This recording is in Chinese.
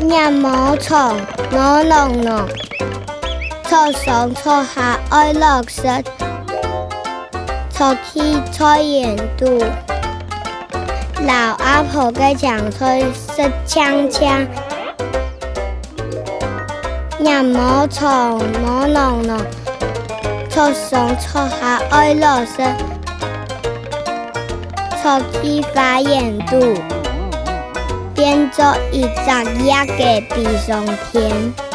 人毛虫，毛茸茸，坐上坐下爱落雪，坐起坐眼度。老阿婆嘅墙腿湿青青。人毛虫，毛茸茸，坐上坐下爱落雪，坐起发眼度。做一整夜的地上天。